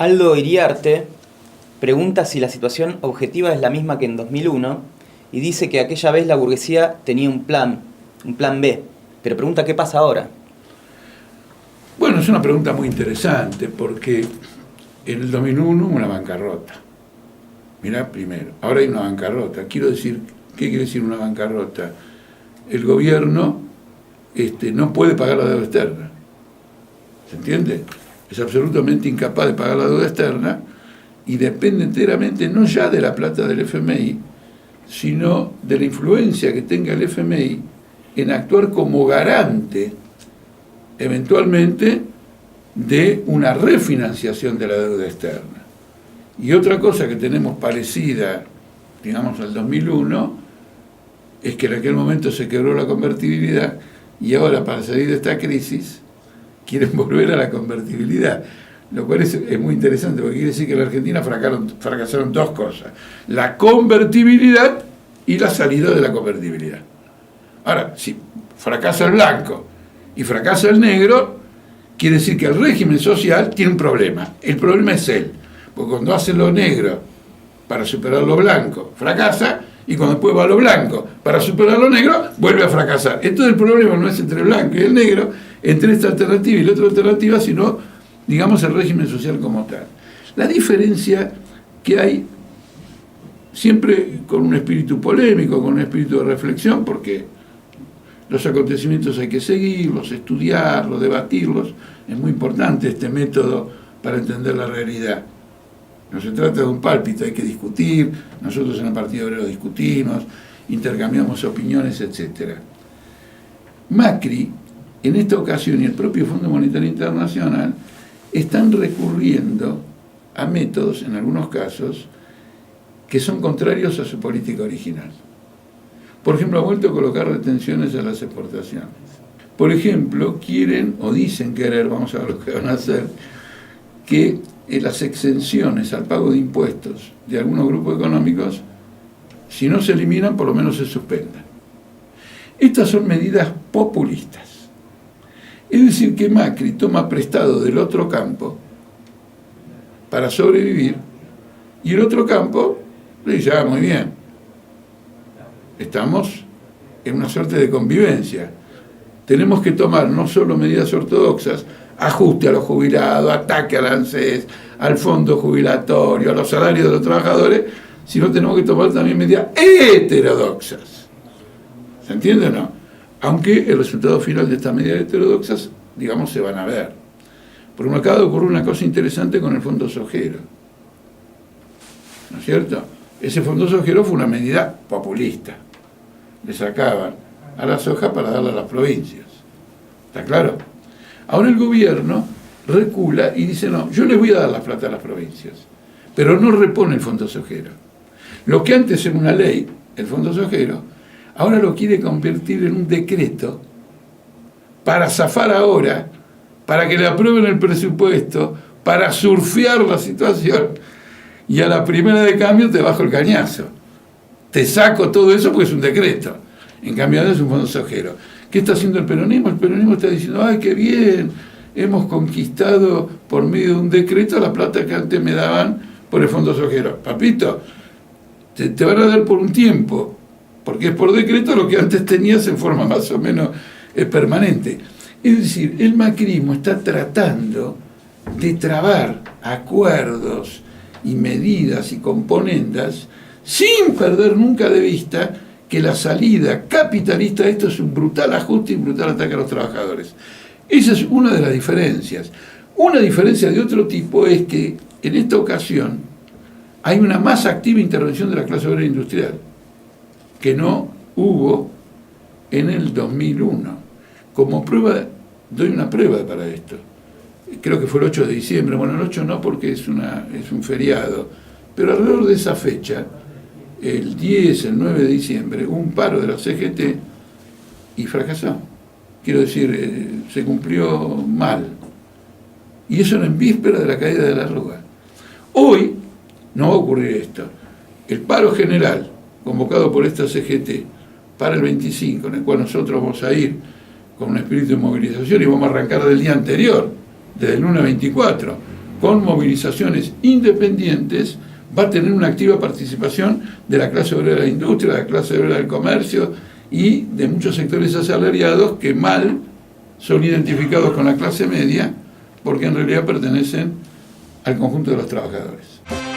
Aldo Iriarte pregunta si la situación objetiva es la misma que en 2001 y dice que aquella vez la burguesía tenía un plan, un plan B, pero pregunta qué pasa ahora. Bueno, es una pregunta muy interesante porque en el 2001 una bancarrota. Mirá primero, ahora hay una bancarrota. Quiero decir, ¿qué quiere decir una bancarrota? El gobierno este, no puede pagar la deuda externa. ¿Se entiende? Es absolutamente incapaz de pagar la deuda externa y depende enteramente no ya de la plata del FMI, sino de la influencia que tenga el FMI en actuar como garante eventualmente de una refinanciación de la deuda externa. Y otra cosa que tenemos parecida, digamos, al 2001, es que en aquel momento se quebró la convertibilidad y ahora para salir de esta crisis quieren volver a la convertibilidad. Lo cual es, muy interesante porque quiere decir que en la Argentina fracasaron, fracasaron dos cosas. La convertibilidad y la salida de la convertibilidad. Ahora, si fracasa el blanco y fracasa el negro, quiere decir que el régimen social tiene un problema. El problema es él. Porque cuando hace lo negro para superar lo blanco, fracasa, y cuando después va a lo blanco para superar lo negro, vuelve a fracasar. Entonces el problema no es entre el blanco y el negro, entre esta alternativa y la otra alternativa, sino, digamos, el régimen social como tal. La diferencia que hay, siempre con un espíritu polémico, con un espíritu de reflexión, porque los acontecimientos hay que seguirlos, estudiarlos, debatirlos, es muy importante este método para entender la realidad. No se trata de un pálpito, hay que discutir, nosotros en el Partido Obrero discutimos, intercambiamos opiniones, etc. Macri, en esta ocasión y el propio Fondo Monetario Internacional, están recurriendo a métodos, en algunos casos, que son contrarios a su política original. Por ejemplo, ha vuelto a colocar retenciones a las exportaciones. Por ejemplo, quieren o dicen querer, vamos a ver lo que van a hacer, que las exenciones al pago de impuestos de algunos grupos económicos, si no se eliminan, por lo menos se suspendan. Estas son medidas populistas. Es decir, que Macri toma prestado del otro campo para sobrevivir y el otro campo le dice, ah, muy bien, estamos en una suerte de convivencia. Tenemos que tomar no solo medidas ortodoxas, ajuste a los jubilados, ataque al ANSES, al fondo jubilatorio, a los salarios de los trabajadores, sino tenemos que tomar también medidas heterodoxas. ¿Se entiende o no? Aunque el resultado final de estas medidas heterodoxas, digamos, se van a ver. Por un lado ocurre una cosa interesante con el fondo sojero. ¿No es cierto? Ese fondo sojero fue una medida populista. Le sacaban a la soja para darla a las provincias. ¿Está claro? Ahora el gobierno recula y dice, no, yo le voy a dar la plata a las provincias, pero no repone el fondo sojero. Lo que antes era una ley, el fondo sojero, ahora lo quiere convertir en un decreto para zafar ahora, para que le aprueben el presupuesto, para surfear la situación, y a la primera de cambio te bajo el cañazo. Te saco todo eso porque es un decreto. En cambio, ahora es un fondo sojero. ¿Qué está haciendo el peronismo? El peronismo está diciendo, ay, qué bien, hemos conquistado por medio de un decreto la plata que antes me daban por el Fondo Sojero. Papito, te, van a dar por un tiempo, porque es por decreto lo que antes tenías en forma más o menos eh, permanente. Es decir, el macrismo está tratando de trabar acuerdos y medidas y componendas sin perder nunca de vista que la salida capitalista de esto es un brutal ajuste y un brutal ataque a los trabajadores. Esa es una de las diferencias. Una diferencia de otro tipo es que en esta ocasión hay una más activa intervención de la clase obrera industrial que no hubo en el 2001. Como prueba, doy una prueba para esto. Creo que fue el 8 de diciembre, bueno, el 8 no porque es, una, es un feriado, pero alrededor de esa fecha el 10, el 9 de diciembre, un paro de la CGT y fracasó. Quiero decir, eh, se cumplió mal. Y eso era en víspera de la caída de la Rúa. Hoy no va a ocurrir esto. El paro general convocado por esta CGT para el 25, en el cual nosotros vamos a ir con un espíritu de movilización y vamos a arrancar del día anterior, desde el lunes 24, con movilizaciones independientes, va a tener una activa participación de la clase obrera de la industria, de la clase obrera del comercio y de muchos sectores asalariados que mal son identificados con la clase media porque en realidad pertenecen al conjunto de los trabajadores.